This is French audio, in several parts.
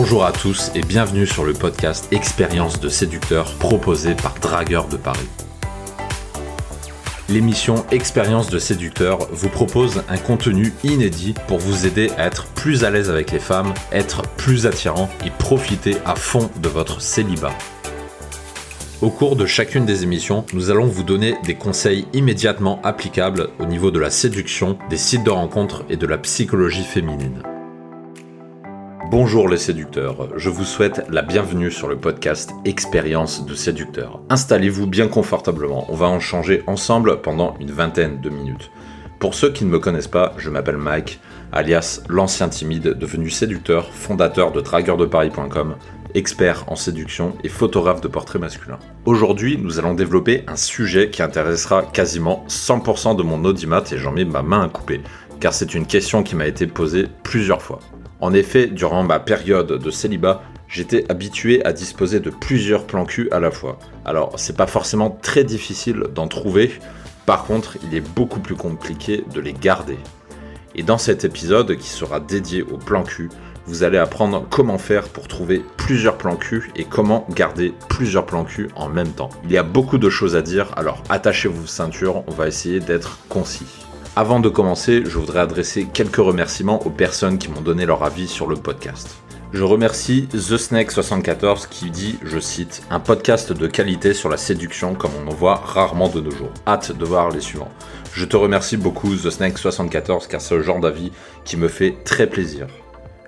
Bonjour à tous et bienvenue sur le podcast Expérience de séducteur proposé par Dragueur de Paris. L'émission Expérience de séducteur vous propose un contenu inédit pour vous aider à être plus à l'aise avec les femmes, être plus attirant et profiter à fond de votre célibat. Au cours de chacune des émissions, nous allons vous donner des conseils immédiatement applicables au niveau de la séduction, des sites de rencontres et de la psychologie féminine. Bonjour les séducteurs, je vous souhaite la bienvenue sur le podcast Expérience de séducteur. Installez-vous bien confortablement, on va en changer ensemble pendant une vingtaine de minutes. Pour ceux qui ne me connaissent pas, je m'appelle Mike, alias l'ancien timide devenu séducteur, fondateur de dragueurdeparis.com, expert en séduction et photographe de portraits masculins. Aujourd'hui, nous allons développer un sujet qui intéressera quasiment 100% de mon audimat et j'en mets ma main à couper, car c'est une question qui m'a été posée plusieurs fois. En effet, durant ma période de célibat, j'étais habitué à disposer de plusieurs plans cul à la fois. Alors, c'est pas forcément très difficile d'en trouver, par contre, il est beaucoup plus compliqué de les garder. Et dans cet épisode qui sera dédié au plan cul, vous allez apprendre comment faire pour trouver plusieurs plans cul et comment garder plusieurs plans cul en même temps. Il y a beaucoup de choses à dire, alors attachez-vous ceintures, on va essayer d'être concis. Avant de commencer, je voudrais adresser quelques remerciements aux personnes qui m'ont donné leur avis sur le podcast. Je remercie TheSnake74 qui dit, je cite, un podcast de qualité sur la séduction comme on en voit rarement de nos jours. Hâte de voir les suivants. Je te remercie beaucoup TheSnake74 car c'est le genre d'avis qui me fait très plaisir.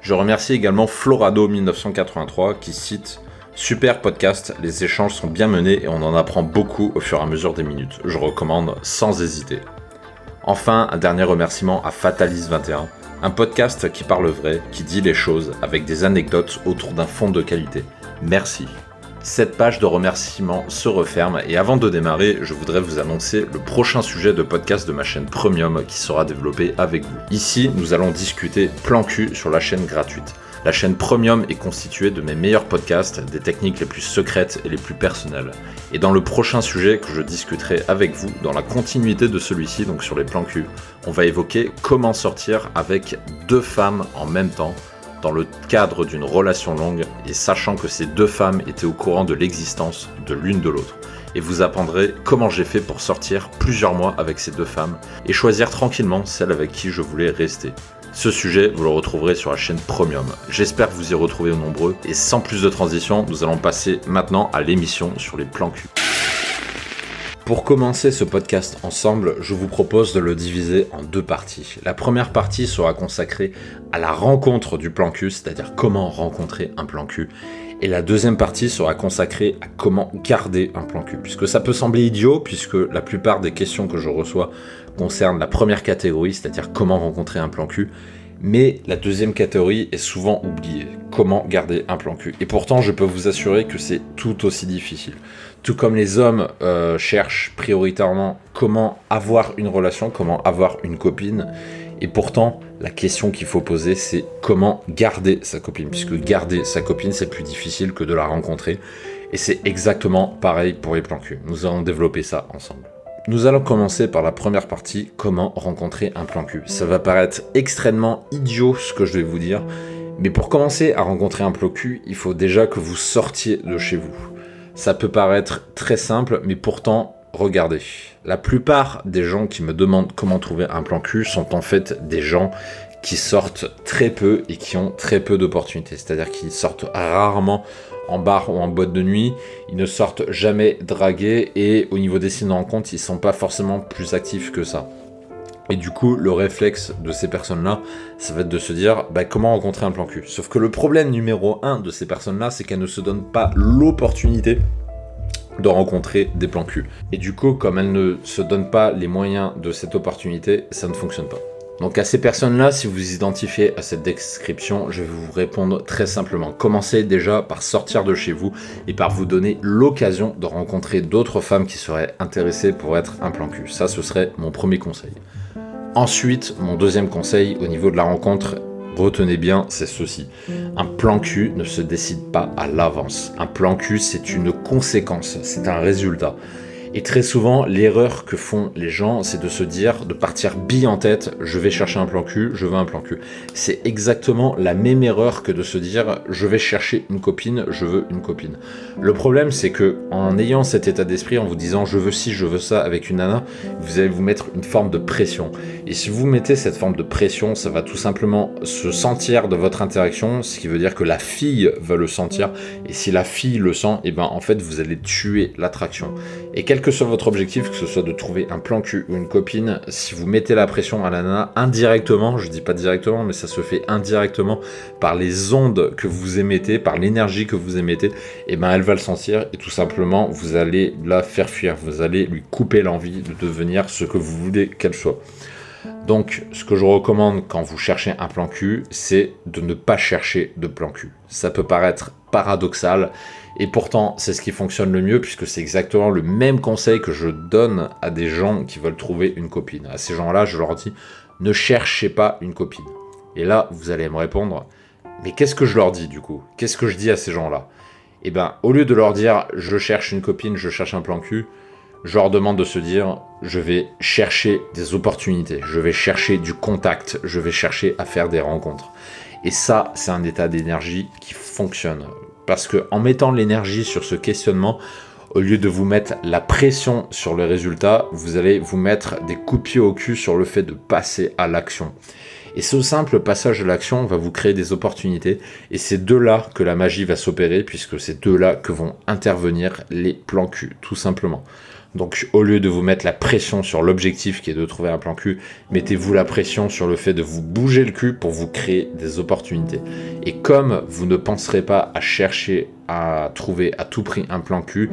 Je remercie également Florado1983 qui cite Super podcast, les échanges sont bien menés et on en apprend beaucoup au fur et à mesure des minutes. Je recommande sans hésiter. Enfin, un dernier remerciement à Fatalis21, un podcast qui parle vrai, qui dit les choses avec des anecdotes autour d'un fond de qualité. Merci. Cette page de remerciements se referme et avant de démarrer, je voudrais vous annoncer le prochain sujet de podcast de ma chaîne Premium qui sera développé avec vous. Ici, nous allons discuter plan cul sur la chaîne gratuite. La chaîne Premium est constituée de mes meilleurs podcasts, des techniques les plus secrètes et les plus personnelles. Et dans le prochain sujet que je discuterai avec vous, dans la continuité de celui-ci, donc sur les plans cul, on va évoquer comment sortir avec deux femmes en même temps dans le cadre d'une relation longue et sachant que ces deux femmes étaient au courant de l'existence de l'une de l'autre. Et vous apprendrez comment j'ai fait pour sortir plusieurs mois avec ces deux femmes et choisir tranquillement celle avec qui je voulais rester. Ce sujet, vous le retrouverez sur la chaîne Premium. J'espère que vous y retrouvez nombreux. Et sans plus de transition, nous allons passer maintenant à l'émission sur les plans cul. Pour commencer ce podcast ensemble, je vous propose de le diviser en deux parties. La première partie sera consacrée à la rencontre du plan cul, c'est-à-dire comment rencontrer un plan cul. Et la deuxième partie sera consacrée à comment garder un plan cul. Puisque ça peut sembler idiot, puisque la plupart des questions que je reçois concerne la première catégorie, c'est-à-dire comment rencontrer un plan cul. Mais la deuxième catégorie est souvent oubliée. Comment garder un plan cul. Et pourtant, je peux vous assurer que c'est tout aussi difficile. Tout comme les hommes euh, cherchent prioritairement comment avoir une relation, comment avoir une copine. Et pourtant, la question qu'il faut poser, c'est comment garder sa copine. Puisque garder sa copine, c'est plus difficile que de la rencontrer. Et c'est exactement pareil pour les plans cul. Nous allons développer ça ensemble. Nous allons commencer par la première partie, comment rencontrer un plan cul. Ça va paraître extrêmement idiot ce que je vais vous dire, mais pour commencer à rencontrer un plan cul, il faut déjà que vous sortiez de chez vous. Ça peut paraître très simple, mais pourtant, regardez. La plupart des gens qui me demandent comment trouver un plan cul sont en fait des gens qui sortent très peu et qui ont très peu d'opportunités. C'est-à-dire qu'ils sortent rarement en bar ou en boîte de nuit, ils ne sortent jamais dragués et au niveau des signes de rencontre, ils sont pas forcément plus actifs que ça. Et du coup, le réflexe de ces personnes-là, ça va être de se dire bah, comment rencontrer un plan cul? Sauf que le problème numéro un de ces personnes-là, c'est qu'elles ne se donnent pas l'opportunité de rencontrer des plans cul. Et du coup, comme elles ne se donnent pas les moyens de cette opportunité, ça ne fonctionne pas. Donc à ces personnes-là, si vous identifiez à cette description, je vais vous répondre très simplement. Commencez déjà par sortir de chez vous et par vous donner l'occasion de rencontrer d'autres femmes qui seraient intéressées pour être un plan cul. Ça, ce serait mon premier conseil. Ensuite, mon deuxième conseil au niveau de la rencontre, retenez bien, c'est ceci. Un plan cul ne se décide pas à l'avance. Un plan cul, c'est une conséquence, c'est un résultat. Et très souvent, l'erreur que font les gens, c'est de se dire, de partir bille en tête, je vais chercher un plan cul, je veux un plan cul. C'est exactement la même erreur que de se dire, je vais chercher une copine, je veux une copine. Le problème, c'est que en ayant cet état d'esprit, en vous disant, je veux ci, je veux ça avec une nana, vous allez vous mettre une forme de pression. Et si vous mettez cette forme de pression, ça va tout simplement se sentir de votre interaction, ce qui veut dire que la fille va le sentir. Et si la fille le sent, et eh ben en fait, vous allez tuer l'attraction. Et quel que soit votre objectif, que ce soit de trouver un plan cul ou une copine, si vous mettez la pression à la nana indirectement, je dis pas directement, mais ça se fait indirectement par les ondes que vous émettez, par l'énergie que vous émettez, et eh ben elle va le sentir et tout simplement vous allez la faire fuir, vous allez lui couper l'envie de devenir ce que vous voulez qu'elle soit. Donc, ce que je recommande quand vous cherchez un plan cul, c'est de ne pas chercher de plan cul. Ça peut paraître paradoxal, et pourtant, c'est ce qui fonctionne le mieux, puisque c'est exactement le même conseil que je donne à des gens qui veulent trouver une copine. À ces gens-là, je leur dis, ne cherchez pas une copine. Et là, vous allez me répondre, mais qu'est-ce que je leur dis du coup? Qu'est-ce que je dis à ces gens-là? Eh bien, au lieu de leur dire, je cherche une copine, je cherche un plan cul, je leur demande de se dire, je vais chercher des opportunités, je vais chercher du contact, je vais chercher à faire des rencontres. Et ça, c'est un état d'énergie qui fonctionne. Parce que en mettant l'énergie sur ce questionnement, au lieu de vous mettre la pression sur le résultat, vous allez vous mettre des coups de pied au cul sur le fait de passer à l'action. Et ce simple passage à l'action va vous créer des opportunités. Et c'est de là que la magie va s'opérer, puisque c'est de là que vont intervenir les plans cul, tout simplement. Donc au lieu de vous mettre la pression sur l'objectif qui est de trouver un plan cul, mettez-vous la pression sur le fait de vous bouger le cul pour vous créer des opportunités. Et comme vous ne penserez pas à chercher à trouver à tout prix un plan cul,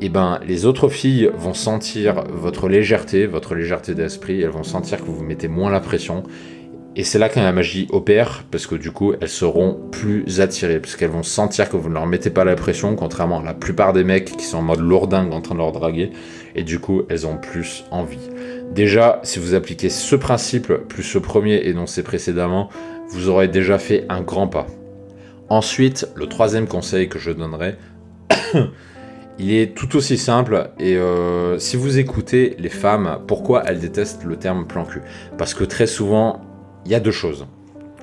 eh ben les autres filles vont sentir votre légèreté, votre légèreté d'esprit, elles vont sentir que vous mettez moins la pression et c'est là que la magie opère, parce que du coup, elles seront plus attirées, parce qu'elles vont sentir que vous ne leur mettez pas la pression, contrairement à la plupart des mecs qui sont en mode lourdingue en train de leur draguer, et du coup, elles ont plus envie. Déjà, si vous appliquez ce principe, plus ce premier énoncé précédemment, vous aurez déjà fait un grand pas. Ensuite, le troisième conseil que je donnerai, il est tout aussi simple. Et euh, si vous écoutez les femmes, pourquoi elles détestent le terme plan cul? Parce que très souvent, il y a deux choses.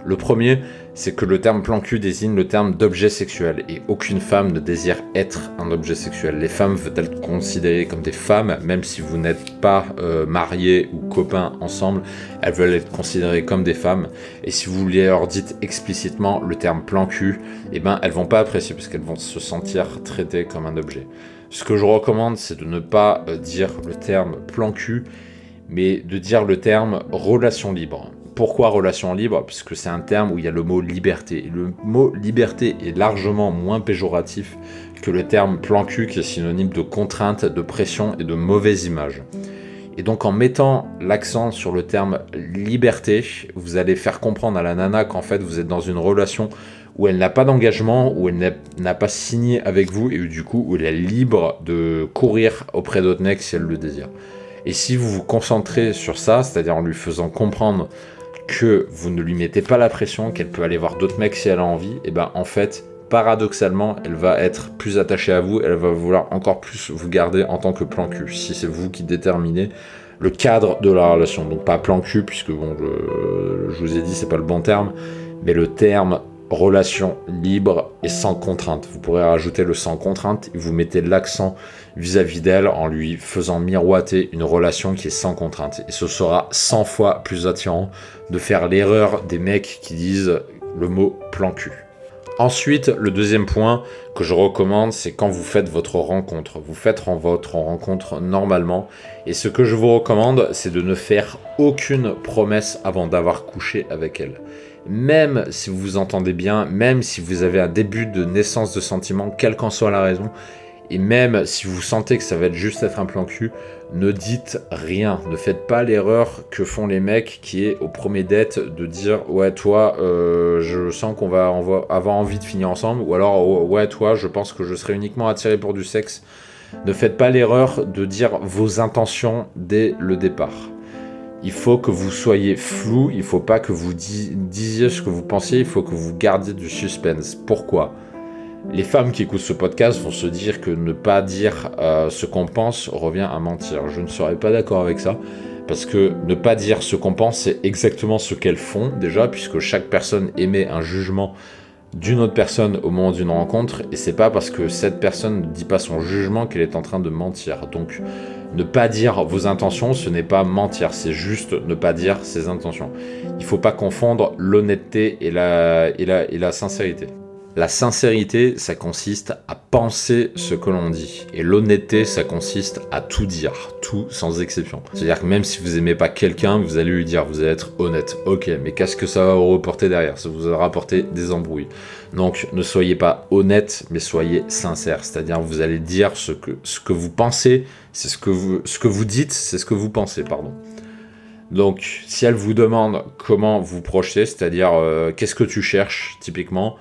Le premier, c'est que le terme plan cul désigne le terme d'objet sexuel et aucune femme ne désire être un objet sexuel. Les femmes veulent être considérées comme des femmes, même si vous n'êtes pas euh, mariés ou copains ensemble, elles veulent être considérées comme des femmes. Et si vous leur dites explicitement le terme plan cul, eh ben elles vont pas apprécier parce qu'elles vont se sentir traitées comme un objet. Ce que je recommande, c'est de ne pas euh, dire le terme plan cul, mais de dire le terme relation libre. Pourquoi relation libre Puisque c'est un terme où il y a le mot liberté. le mot liberté est largement moins péjoratif que le terme plan cul qui est synonyme de contrainte, de pression et de mauvaise image. Et donc en mettant l'accent sur le terme liberté, vous allez faire comprendre à la nana qu'en fait vous êtes dans une relation où elle n'a pas d'engagement, où elle n'a pas signé avec vous et du coup où elle est libre de courir auprès d'autres mecs si elle le désire. Et si vous vous concentrez sur ça, c'est-à-dire en lui faisant comprendre que vous ne lui mettez pas la pression, qu'elle peut aller voir d'autres mecs si elle a envie, et ben en fait, paradoxalement, elle va être plus attachée à vous, elle va vouloir encore plus vous garder en tant que plan cul, si c'est vous qui déterminez le cadre de la relation. Donc pas plan cul, puisque bon, je vous ai dit, c'est pas le bon terme, mais le terme relation libre et sans contrainte. Vous pourrez rajouter le sans contrainte et vous mettez l'accent vis-à-vis d'elle en lui faisant miroiter une relation qui est sans contrainte. Et ce sera 100 fois plus attirant de faire l'erreur des mecs qui disent le mot plan cul. Ensuite, le deuxième point que je recommande, c'est quand vous faites votre rencontre. Vous faites votre rencontre normalement. Et ce que je vous recommande, c'est de ne faire aucune promesse avant d'avoir couché avec elle même si vous vous entendez bien, même si vous avez un début de naissance de sentiments, quelle qu'en soit la raison, et même si vous sentez que ça va être juste être un plan cul, ne dites rien. Ne faites pas l'erreur que font les mecs qui est au premier date de dire ouais toi euh, je sens qu'on va avoir envie de finir ensemble ou alors oh, ouais toi je pense que je serai uniquement attiré pour du sexe. Ne faites pas l'erreur de dire vos intentions dès le départ il faut que vous soyez flou, il faut pas que vous disiez ce que vous pensiez, il faut que vous gardiez du suspense. Pourquoi? Les femmes qui écoutent ce podcast vont se dire que ne pas dire euh, ce qu'on pense revient à mentir. Je ne serais pas d'accord avec ça. Parce que ne pas dire ce qu'on pense, c'est exactement ce qu'elles font déjà, puisque chaque personne émet un jugement d'une autre personne au moment d'une rencontre, et c'est pas parce que cette personne ne dit pas son jugement qu'elle est en train de mentir. Donc, ne pas dire vos intentions, ce n'est pas mentir, c'est juste ne pas dire ses intentions. Il faut pas confondre l'honnêteté et la, et, la, et la sincérité. La sincérité, ça consiste à penser ce que l'on dit. Et l'honnêteté, ça consiste à tout dire, tout sans exception. C'est-à-dire que même si vous aimez pas quelqu'un, vous allez lui dire, vous allez être honnête. Ok, mais qu'est-ce que ça va vous reporter derrière? Ça vous va rapporter des embrouilles. Donc ne soyez pas honnête, mais soyez sincère. C'est-à-dire vous allez dire ce que, vous pensez, c'est ce que vous, ce que vous dites, c'est ce que vous pensez, pardon. Donc, si elle vous demande comment vous projetez, c'est-à-dire euh, qu'est-ce que tu cherches, typiquement,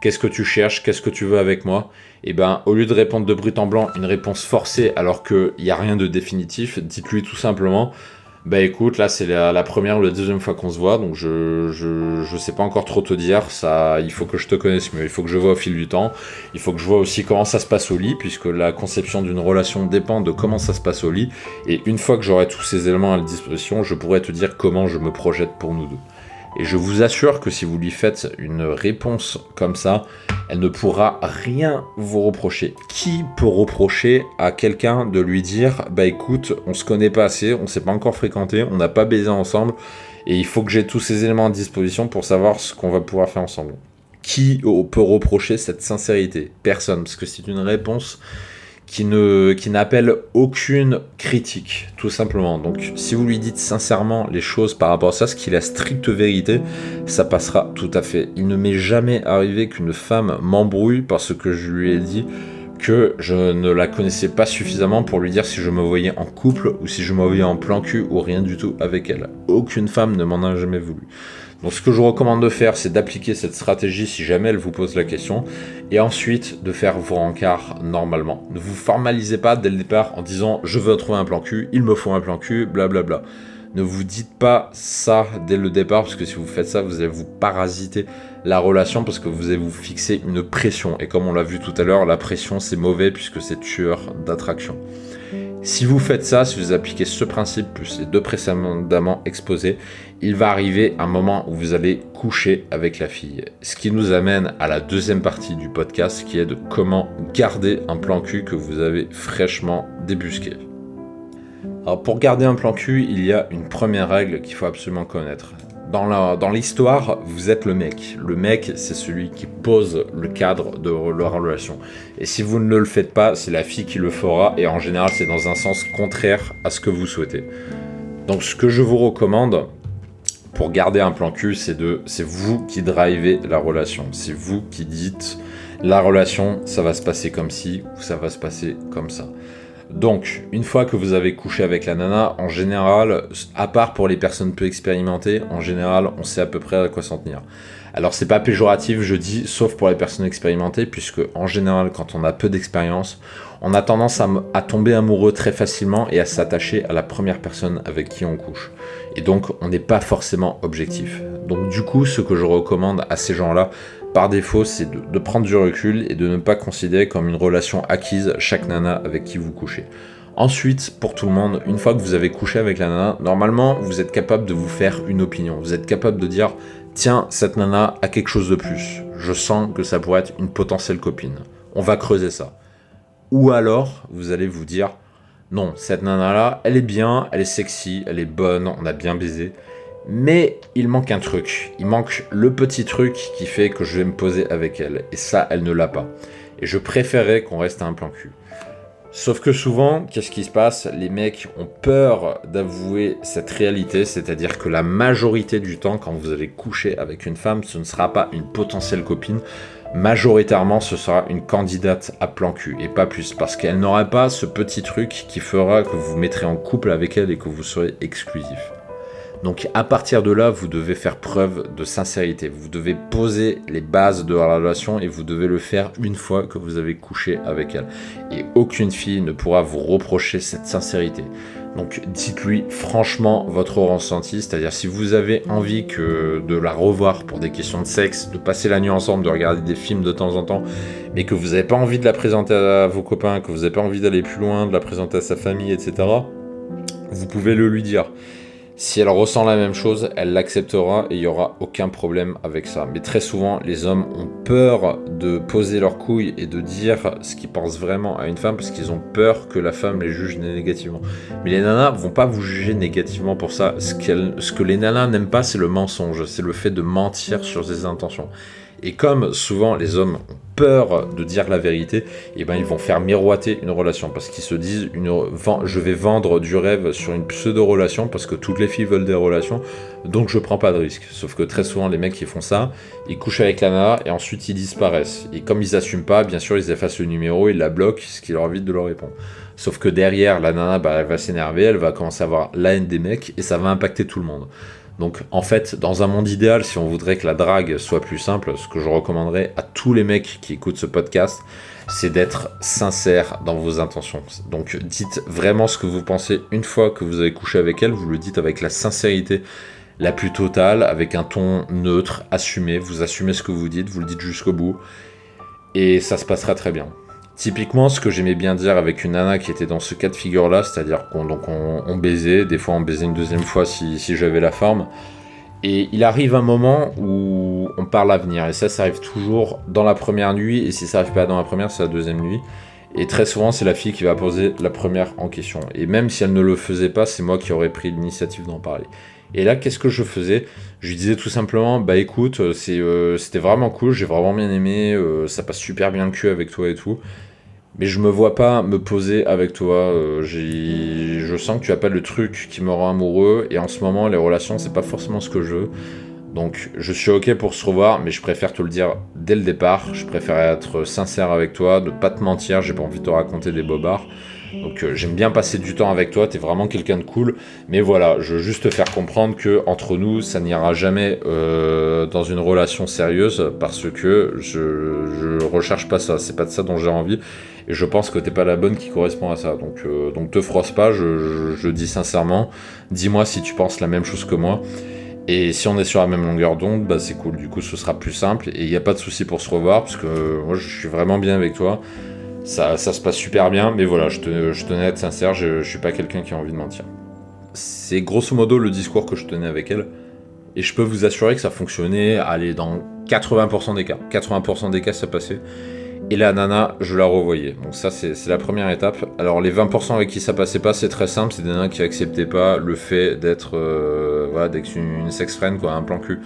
Qu'est-ce que tu cherches? Qu'est-ce que tu veux avec moi? Et eh ben, au lieu de répondre de brut en blanc une réponse forcée alors qu'il n'y a rien de définitif, dites-lui tout simplement bah écoute, là c'est la, première ou la deuxième fois qu'on se voit, donc je, je, sais pas encore trop te dire, ça, il faut que je te connaisse mieux, il faut que je vois au fil du temps, il faut que je vois aussi comment ça se passe au lit, puisque la conception d'une relation dépend de comment ça se passe au lit, et une fois que j'aurai tous ces éléments à la disposition, je pourrai te dire comment je me projette pour nous deux. Et je vous assure que si vous lui faites une réponse comme ça, elle ne pourra rien vous reprocher. Qui peut reprocher à quelqu'un de lui dire Bah écoute, on se connaît pas assez, on s'est pas encore fréquenté, on n'a pas baisé ensemble, et il faut que j'ai tous ces éléments à disposition pour savoir ce qu'on va pouvoir faire ensemble Qui peut reprocher cette sincérité? Personne, parce que c'est une réponse qui n'appelle aucune critique, tout simplement. Donc, si vous lui dites sincèrement les choses par rapport à ça, ce qui est la stricte vérité, ça passera tout à fait. Il ne m'est jamais arrivé qu'une femme m'embrouille parce que je lui ai dit que je ne la connaissais pas suffisamment pour lui dire si je me voyais en couple ou si je me voyais en plan cul ou rien du tout avec elle. Aucune femme ne m'en a jamais voulu. Donc ce que je vous recommande de faire, c'est d'appliquer cette stratégie si jamais elle vous pose la question, et ensuite de faire vos rencarts normalement. Ne vous formalisez pas dès le départ en disant je veux trouver un plan cul, il me faut un plan cul, blablabla. Ne vous dites pas ça dès le départ, parce que si vous faites ça, vous allez vous parasiter la relation, parce que vous allez vous fixer une pression. Et comme on l'a vu tout à l'heure, la pression c'est mauvais puisque c'est tueur d'attraction. Si vous faites ça, si vous appliquez ce principe plus les deux précédemment exposés, il va arriver un moment où vous allez coucher avec la fille. Ce qui nous amène à la deuxième partie du podcast qui est de comment garder un plan cul que vous avez fraîchement débusqué. Alors pour garder un plan cul, il y a une première règle qu'il faut absolument connaître dans l'histoire, vous êtes le mec. Le mec, c'est celui qui pose le cadre de leur relation. Et si vous ne le faites pas, c'est la fille qui le fera. Et en général, c'est dans un sens contraire à ce que vous souhaitez. Donc, ce que je vous recommande pour garder un plan cul, c'est de, c'est vous qui drivez la relation. C'est vous qui dites la relation, ça va se passer comme ci ou ça va se passer comme ça. Donc, une fois que vous avez couché avec la nana, en général, à part pour les personnes peu expérimentées, en général, on sait à peu près à quoi s'en tenir. Alors, c'est pas péjoratif, je dis, sauf pour les personnes expérimentées, puisque en général, quand on a peu d'expérience, on a tendance à, tomber amoureux très facilement et à s'attacher à la première personne avec qui on couche. Et donc, on n'est pas forcément objectif. Donc, du coup, ce que je recommande à ces gens-là, par défaut, c'est de, prendre du recul et de ne pas considérer comme une relation acquise chaque nana avec qui vous couchez. Ensuite, pour tout le monde, une fois que vous avez couché avec la nana, normalement, vous êtes capable de vous faire une opinion. Vous êtes capable de dire, tiens, cette nana a quelque chose de plus. Je sens que ça pourrait être une potentielle copine. On va creuser ça. Ou alors, vous allez vous dire, non, cette nana-là, elle est bien, elle est sexy, elle est bonne, on a bien baisé. Mais il manque un truc. Il manque le petit truc qui fait que je vais me poser avec elle. Et ça, elle ne l'a pas. Et je préférerais qu'on reste à un plan cul. Sauf que souvent, qu'est-ce qui se passe? Les mecs ont peur d'avouer cette réalité, c'est-à-dire que la majorité du temps, quand vous allez coucher avec une femme, ce ne sera pas une potentielle copine. Majoritairement, ce sera une candidate à plan cul et pas plus, parce qu'elle n'aura pas ce petit truc qui fera que vous mettrez en couple avec elle et que vous serez exclusif. Donc à partir de là, vous devez faire preuve de sincérité. Vous devez poser les bases de la relation et vous devez le faire une fois que vous avez couché avec elle. Et aucune fille ne pourra vous reprocher cette sincérité. Donc dites-lui franchement votre ressenti, c'est-à-dire si vous avez envie de la revoir pour des questions de sexe, de passer la nuit ensemble, de regarder des films de temps en temps, mais que vous n'avez pas envie de la présenter à vos copains, que vous n'avez pas envie d'aller plus loin, de la présenter à sa famille, etc., vous pouvez le lui dire. Si elle ressent la même chose, elle l'acceptera et il n'y aura aucun problème avec ça. Mais très souvent, les hommes ont peur de poser leurs couilles et de dire ce qu'ils pensent vraiment à une femme parce qu'ils ont peur que la femme les juge négativement. Mais les nanas vont pas vous juger négativement pour ça. Ce, ce que les nanas n'aiment pas, c'est le mensonge, c'est le fait de mentir sur ses intentions. Et comme souvent les hommes ont peur de dire la vérité, et eh ben ils vont faire miroiter une relation parce qu'ils se disent je vais vendre du rêve sur une pseudo-relation parce que toutes les filles veulent des relations, donc je prends pas de risque. Sauf que très souvent les mecs qui font ça, ils couchent avec la nana et ensuite ils disparaissent. Et comme ils assument pas, bien sûr ils effacent le numéro, ils la bloquent, ce qui leur évite de leur répondre. Sauf que derrière, la nana, bah, va s'énerver, elle va commencer à avoir la haine des mecs et ça va impacter tout le monde. Donc en fait, dans un monde idéal, si on voudrait que la drague soit plus simple, ce que je recommanderais à tous les mecs qui écoutent ce podcast, c'est d'être sincère dans vos intentions. Donc dites vraiment ce que vous pensez une fois que vous avez couché avec elle, vous le dites avec la sincérité la plus totale, avec un ton neutre, assumé, vous assumez ce que vous dites, vous le dites jusqu'au bout, et ça se passera très bien. Typiquement, ce que j'aimais bien dire avec une nana qui était dans ce cas de figure-là, c'est-à-dire qu'on on, baisait, des fois on baisait une deuxième fois si, j'avais la forme. Et il arrive un moment où on parle l'avenir. Et ça, ça arrive toujours dans la première nuit. Et si ça arrive pas dans la première, c'est la deuxième nuit. Et très souvent, c'est la fille qui va poser la première en question. Et même si elle ne le faisait pas, c'est moi qui aurais pris l'initiative d'en parler. Et là, qu'est-ce que je faisais? Je lui disais tout simplement, bah écoute, euh, c'était vraiment cool, j'ai vraiment bien aimé, euh, ça passe super bien le cul avec toi et tout mais je me vois pas me poser avec toi. Euh, je sens que tu as pas le truc qui me rend amoureux, et en ce moment, les relations, c'est pas forcément ce que je veux. Donc, je suis ok pour se revoir, mais je préfère te le dire dès le départ. Je préfère être sincère avec toi, ne pas te mentir. J'ai pas envie de te raconter des bobards. Donc euh, j'aime bien passer du temps avec toi, t'es vraiment quelqu'un de cool. Mais voilà, je veux juste te faire comprendre que entre nous, ça n'ira jamais euh, dans une relation sérieuse parce que je, je recherche pas ça. C'est pas de ça dont j'ai envie. Et je pense que t'es pas la bonne qui correspond à ça. Donc, euh, donc te froisse pas, je, je, dis sincèrement. Dis-moi si tu penses la même chose que moi. Et si on est sur la même longueur d'onde, bah c'est cool. Du coup, ce sera plus simple. Et il n'y a pas de souci pour se revoir parce que moi, je suis vraiment bien avec toi ça, se passe super bien, mais voilà, je, tenais à être sincère, je, je suis pas quelqu'un qui a envie de mentir. C'est grosso modo le discours que je tenais avec elle, et je peux vous assurer que ça fonctionnait, allez, dans 80% des cas. 80% des cas, ça passait. Et la nana, je la revoyais. Donc ça, c'est la première étape. Alors les 20% avec qui ça passait pas, c'est très simple. C'est des nanas qui acceptaient pas le fait d'être euh, voilà, une, une sex friend, quoi, un plan cul.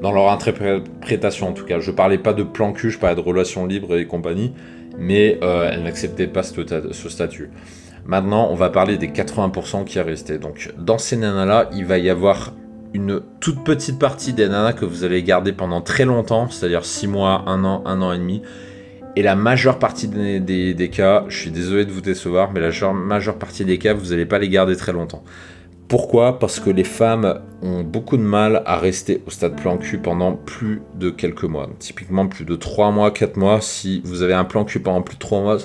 Dans leur interprétation, en tout cas. Je parlais pas de plan cul, je parlais de relations libres et compagnie mais euh, elle n'acceptait pas ce, statut. Maintenant, on va parler des 80% qui est resté. Donc, dans ces nanas-là, il va y avoir une toute petite partie des nanas que vous allez garder pendant très longtemps, c'est-à-dire 6 mois, 1 an, 1 an et demi. Et la majeure partie des, cas, je suis désolé de vous décevoir, mais la majeure partie des cas, vous n'allez pas les garder très longtemps. Pourquoi? Parce que les femmes ont beaucoup de mal à rester au stade plan cul pendant plus de quelques mois. typiquement plus de 3 mois, 4 mois. Si vous avez un plan cul pendant plus de 3 mois,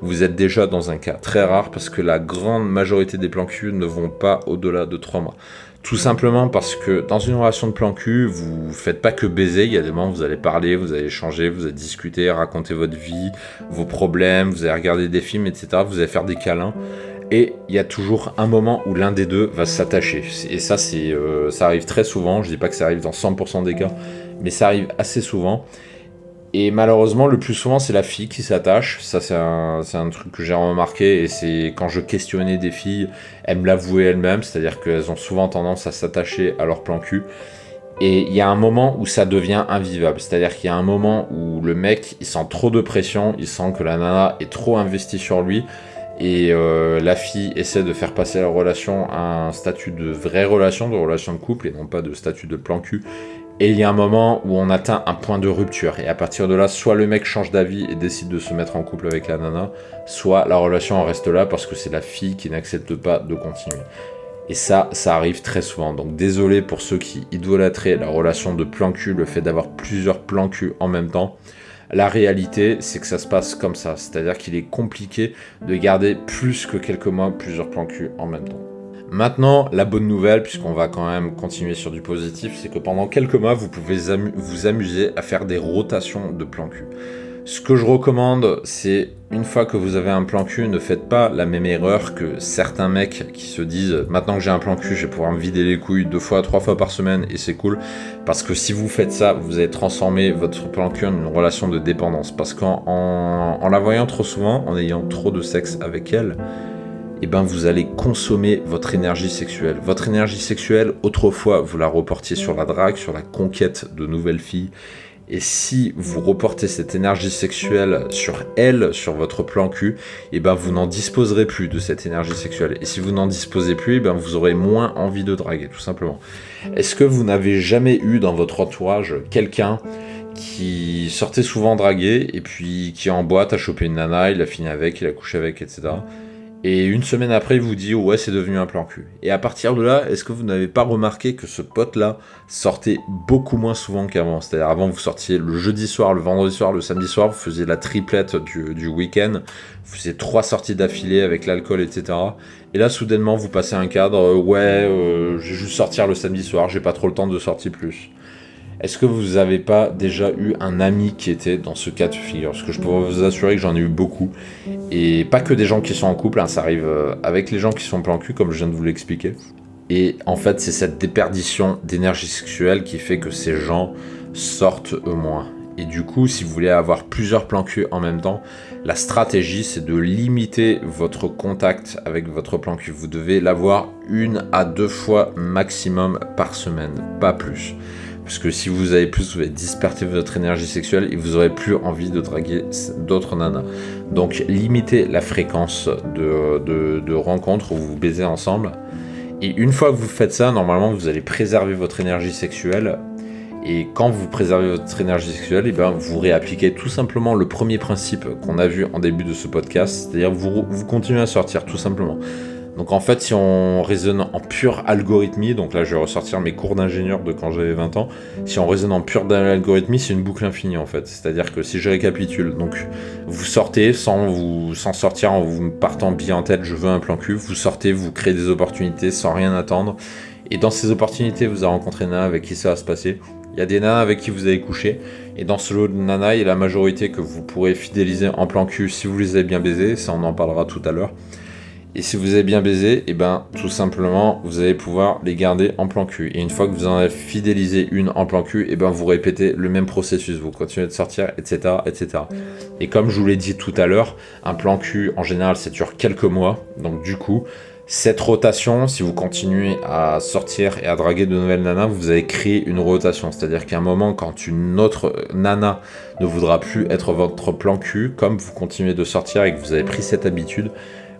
vous êtes déjà dans un cas très rare parce que la grande majorité des plans cul ne vont pas au-delà de 3 mois. Tout simplement parce que dans une relation de plan cul, vous faites pas que baiser, il y a des moments où vous allez parler, vous allez échanger, vous allez discuter, raconter votre vie, vos problèmes, vous allez regarder des films, etc. Vous allez faire des câlins et il y a toujours un moment où l'un des deux va s'attacher. Et ça, c'est, euh, ça arrive très souvent. Je dis pas que ça arrive dans 100% des cas, mais ça arrive assez souvent. Et malheureusement, le plus souvent, c'est la fille qui s'attache. Ça, c'est un, truc que j'ai remarqué. Et c'est quand je questionnais des filles, elles me l'avouaient elles-mêmes. C'est-à-dire qu'elles ont souvent tendance à s'attacher à leur plan cul. Et il y a un moment où ça devient invivable. C'est-à-dire qu'il y a un moment où le mec, il sent trop de pression. Il sent que la nana est trop investie sur lui et euh, la fille essaie de faire passer la relation à un statut de vraie relation, de relation de couple, et non pas de statut de plan cul. Et il y a un moment où on atteint un point de rupture. Et à partir de là, soit le mec change d'avis et décide de se mettre en couple avec la nana, soit la relation en reste là parce que c'est la fille qui n'accepte pas de continuer. Et ça, ça arrive très souvent. Donc désolé pour ceux qui idolâtraient la relation de plan cul, le fait d'avoir plusieurs plans cul en même temps. La réalité, c'est que ça se passe comme ça. C'est-à-dire qu'il est compliqué de garder plus que quelques mois plusieurs plans cul en même temps. Maintenant, la bonne nouvelle, puisqu'on va quand même continuer sur du positif, c'est que pendant quelques mois, vous pouvez vous amuser à faire des rotations de plan cul. Ce que je recommande, c'est une fois que vous avez un plan cul, ne faites pas la même erreur que certains mecs qui se disent maintenant que j'ai un plan cul, je vais pouvoir me vider les couilles deux fois, trois fois par semaine et c'est cool. Parce que si vous faites ça, vous allez transformer votre plan cul en une relation de dépendance. Parce qu'en en, la voyant trop souvent, en ayant trop de sexe avec elle, eh ben vous allez consommer votre énergie sexuelle. Votre énergie sexuelle, autrefois, vous la reportiez sur la drague, sur la conquête de nouvelles filles et si vous reportez cette énergie sexuelle sur elle, sur votre plan cul, et eh ben vous n'en disposerez plus de cette énergie sexuelle. Et si vous n'en disposez plus, eh ben vous aurez moins envie de draguer, tout simplement. Est-ce que vous n'avez jamais eu dans votre entourage quelqu'un qui sortait souvent draguer et puis qui en boîte a chopé une nana, il a fini avec, il a couché avec, etc. Et une semaine après, il vous dit ouais, c'est devenu un plan cul. Et à partir de là, est-ce que vous n'avez pas remarqué que ce pote-là sortait beaucoup moins souvent qu'avant? C'est-à-dire avant, vous sortiez le jeudi soir, le vendredi soir, le samedi soir, vous faisiez la triplette du, week-end, vous faisiez trois sorties d'affilée avec l'alcool, etc. Et là, soudainement, vous passez un cadre, euh, ouais, euh, je vais juste sortir le samedi soir, j'ai pas trop le temps de sortir plus. Est-ce que vous n'avez pas déjà eu un ami qui était dans ce cas de figure? Parce que je peux vous assurer que j'en ai eu beaucoup. Et pas que des gens qui sont en couple, hein, ça arrive euh, avec les gens qui sont plan cul, comme je viens de vous l'expliquer. Et en fait, c'est cette déperdition d'énergie sexuelle qui fait que ces gens sortent eux moins. Et du coup, si vous voulez avoir plusieurs plans cul en même temps, la stratégie, c'est de limiter votre contact avec votre plan cul. Vous devez l'avoir une à deux fois maximum par semaine, pas plus. Parce que si vous avez plus, vous allez disperser votre énergie sexuelle et vous aurez plus envie de draguer d'autres nanas. Donc limitez la fréquence de, rencontres où vous vous baisez ensemble. Et une fois que vous faites ça, normalement vous allez préserver votre énergie sexuelle. Et quand vous préservez votre énergie sexuelle, eh bien vous réappliquez tout simplement le premier principe qu'on a vu en début de ce podcast, c'est-à-dire vous continuez à sortir tout simplement. Donc en fait, si on raisonne en pure algorithmie, donc là je vais ressortir mes cours d'ingénieur de quand j'avais 20 ans, si on raisonne en pure algorithmie, c'est une boucle infinie en fait. C'est-à-dire que si je récapitule, donc vous sortez sans vous sans sortir en vous partant bien en tête, je veux un plan cul, vous sortez, vous créez des opportunités sans rien attendre. Et dans ces opportunités, vous avez rencontré Nana avec qui ça va se passer. Il y a des nanas avec qui vous avez couché. Et dans ce lot de nanas, il y a la majorité que vous pourrez fidéliser en plan cul si vous les avez bien baisés. Ça, on en parlera tout à l'heure. Et si vous avez bien baisé, et eh ben tout simplement vous allez pouvoir les garder en plan cul. Et une fois que vous en avez fidélisé une en plan cul, et eh ben vous répétez le même processus, vous continuez de sortir, etc. etc. Et comme je vous l'ai dit tout à l'heure, un plan cul en général ça dure quelques mois. Donc du coup, cette rotation, si vous continuez à sortir et à draguer de nouvelles nanas, vous allez créer une rotation. C'est-à-dire qu'à un moment, quand une autre nana ne voudra plus être votre plan cul, comme vous continuez de sortir et que vous avez pris cette habitude,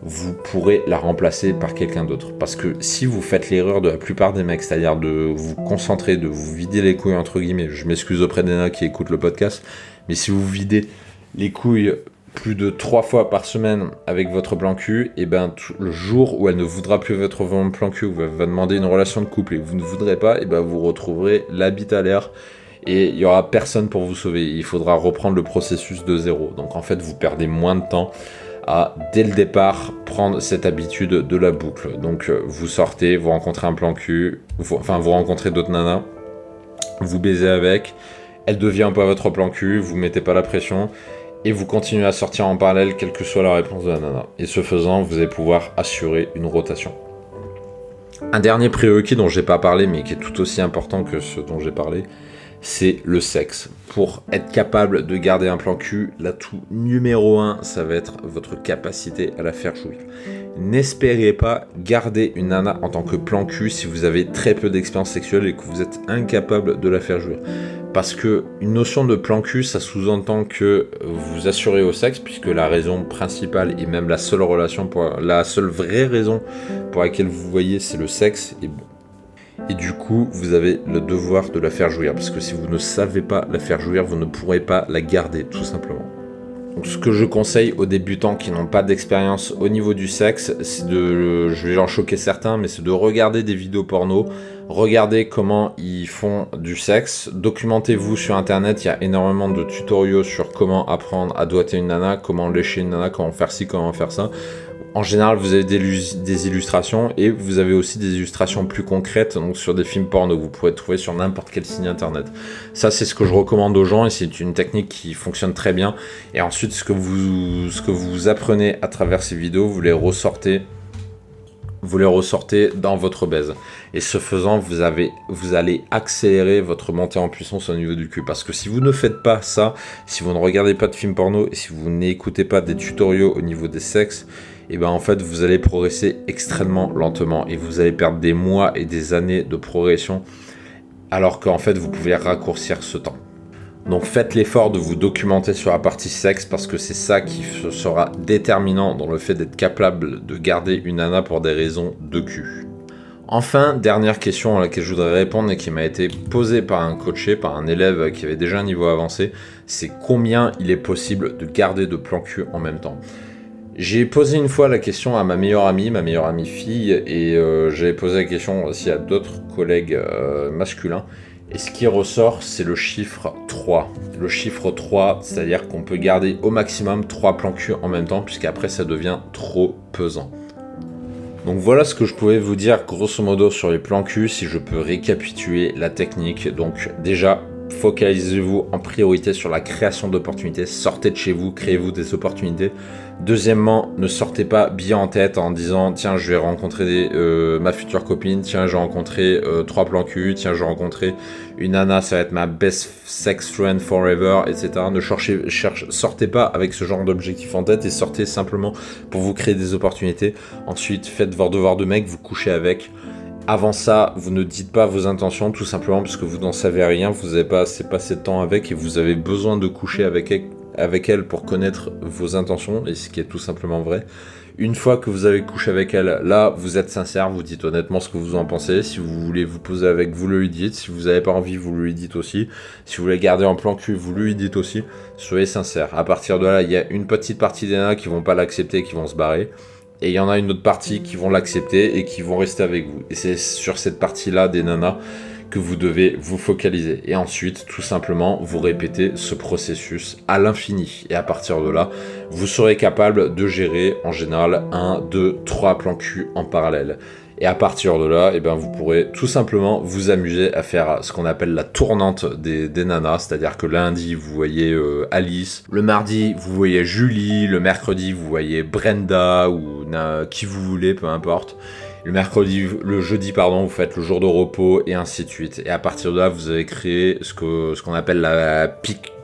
vous pourrez la remplacer par quelqu'un d'autre. Parce que si vous faites l'erreur de la plupart des mecs, c'est-à-dire de vous concentrer, de vous vider les couilles entre guillemets, je m'excuse auprès des qui écoutent le podcast, mais si vous videz les couilles plus de trois fois par semaine avec votre plan cul, et ben le jour où elle ne voudra plus votre plan cul, vous va demander une relation de couple et vous ne voudrez pas, et ben vous retrouverez l'habit à l'air et il y aura personne pour vous sauver. Il faudra reprendre le processus de zéro. Donc en fait, vous perdez moins de temps à, dès le départ, prendre cette habitude de la boucle. Donc, euh, vous sortez, vous rencontrez un plan cul, enfin, vous rencontrez d'autres nanas, vous baisez avec, elle devient un peu votre plan cul, vous mettez pas la pression, et vous continuez à sortir en parallèle, quelle que soit la réponse de la nana. Et ce faisant, vous allez pouvoir assurer une rotation. Un dernier prérequis dont j'ai pas parlé, mais qui est tout aussi important que ce dont j'ai parlé, c'est le sexe. Pour être capable de garder un plan cul, l'atout numéro 1, ça va être votre capacité à la faire jouir. N'espérez pas garder une nana en tant que plan cul si vous avez très peu d'expérience sexuelle et que vous êtes incapable de la faire jouir. Parce que une notion de plan cul, ça sous-entend que vous assurez au sexe, puisque la raison principale et même la seule relation, la seule vraie raison pour laquelle vous voyez, c'est le sexe. Et du coup, vous avez le devoir de la faire jouir, parce que si vous ne savez pas la faire jouir, vous ne pourrez pas la garder, tout simplement. Donc, ce que je conseille aux débutants qui n'ont pas d'expérience au niveau du sexe, c'est de, je vais en choquer certains, mais c'est de regarder des vidéos porno, regarder comment ils font du sexe, documentez-vous sur internet, il y a énormément de tutoriaux sur comment apprendre à doiter une nana, comment lécher une nana, comment faire ci, comment faire ça En général, vous avez des, illustrations et vous avez aussi des illustrations plus concrètes, donc sur des films porno. Vous pouvez trouver sur n'importe quel site internet. Ça, c'est ce que je recommande aux gens et c'est une technique qui fonctionne très bien. Et ensuite, ce que vous, ce que vous apprenez à travers ces vidéos, vous les ressortez vous les ressortez dans votre baise. Et ce faisant, vous, avez, vous allez accélérer votre montée en puissance au niveau du cul. Parce que si vous ne faites pas ça, si vous ne regardez pas de films porno et si vous n'écoutez pas des tutoriaux au niveau des sexes, et eh ben en fait vous allez progresser extrêmement lentement et vous allez perdre des mois et des années de progression alors qu'en fait vous pouvez raccourcir ce temps. Donc faites l'effort de vous documenter sur la partie sexe parce que c'est ça qui sera déterminant dans le fait d'être capable de garder une nana pour des raisons de cul. Enfin, dernière question à laquelle je voudrais répondre et qui m'a été posée par un coaché, par un élève qui avait déjà un niveau avancé, c'est combien il est possible de garder de plan cul en même temps? J'ai posé une fois la question à ma meilleure amie, ma meilleure amie fille, et euh, j'avais posé la question aussi à d'autres collègues euh, masculins. Et ce qui ressort, c'est le chiffre 3. Le chiffre 3, c'est-à-dire qu'on peut garder au maximum 3 plans cul en même temps, puisqu'après ça devient trop pesant. Donc voilà ce que je pouvais vous dire grosso modo sur les plans cul, si je peux récapituler la technique. Donc déjà, focalisez-vous en priorité sur la création d'opportunités. Sortez de chez vous, créez-vous des opportunités. Deuxièmement, ne sortez pas bien en tête en disant tiens, je vais rencontrer euh, ma future copine, tiens, je vais rencontrer euh, trois plans cul, tiens, je vais rencontrer une nana, ça va être ma best sex friend forever, etc. Ne cherchez, cherche, sortez pas avec ce genre d'objectif en tête et sortez simplement pour vous créer des opportunités. Ensuite, faites vos devoirs de mec, vous couchez avec. Avant ça, vous ne dites pas vos intentions tout simplement parce que vous n'en savez rien, vous n'avez pas assez passé de temps avec et vous avez besoin de coucher avec elle, pour connaître vos intentions, et ce qui est tout simplement vrai. Une fois que vous avez couché avec elle, là, vous êtes sincère, vous dites honnêtement ce que vous en pensez. Si vous voulez vous poser avec, vous le lui dites. Si vous n'avez pas envie, vous le lui dites aussi. Si vous voulez garder en plan cul, vous lui dites aussi. Soyez sincère. À partir de là, il y a une petite partie des nains qui vont pas l'accepter, qui vont se barrer. Et il y en a une autre partie qui vont l'accepter et qui vont rester avec vous. Et c'est sur cette partie-là des nanas que vous devez vous focaliser. Et ensuite, tout simplement, vous répétez ce processus à l'infini. Et à partir de là, vous serez capable de gérer en général un, deux, trois plans cul en parallèle. Et à partir de là, eh ben, vous pourrez tout simplement vous amuser à faire ce qu'on appelle la tournante des, nanas, c'est-à-dire que lundi, vous voyez euh, Alice, le mardi, vous voyez Julie, le mercredi, vous voyez Brenda ou qui vous voulez, peu importe. Le mercredi, le jeudi, pardon, vous faites le jour de repos et ainsi de suite. Et à partir de là, vous avez créé ce que ce qu'on appelle la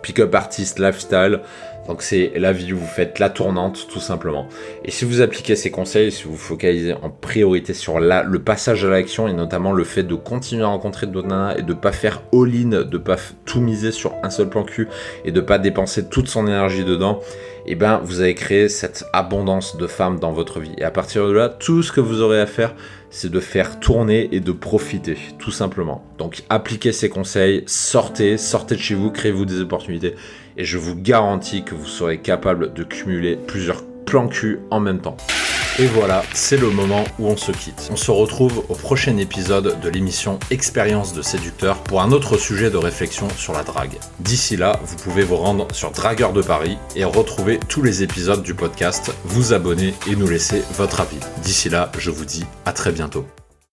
pick-up artist lifestyle. Donc c'est la vie où vous faites la tournante tout simplement. Et si vous appliquez ces conseils, si vous focalisez en priorité sur le passage à l'action et notamment le fait de continuer à rencontrer d'autres nanas et de pas faire all-in, de pas tout miser sur un seul plan cul et de pas dépenser toute son énergie dedans, et eh ben vous avez créé cette abondance de femmes dans votre vie. Et à partir de là, tout ce que vous aurez à faire, c'est de faire tourner et de profiter, tout simplement. Donc appliquez ces conseils, sortez, sortez de chez vous, créez-vous des opportunités, et je vous garantis que vous serez capable de cumuler plusieurs plans cul en même temps. Et voilà, c'est le moment où on se quitte. On se retrouve au prochain épisode de l'émission Expérience de séducteur pour un autre sujet de réflexion sur la drague. D'ici là, vous pouvez vous rendre sur Dragueur de Paris et retrouver tous les épisodes du podcast, vous abonner et nous laisser votre avis. D'ici là, je vous dis à très bientôt.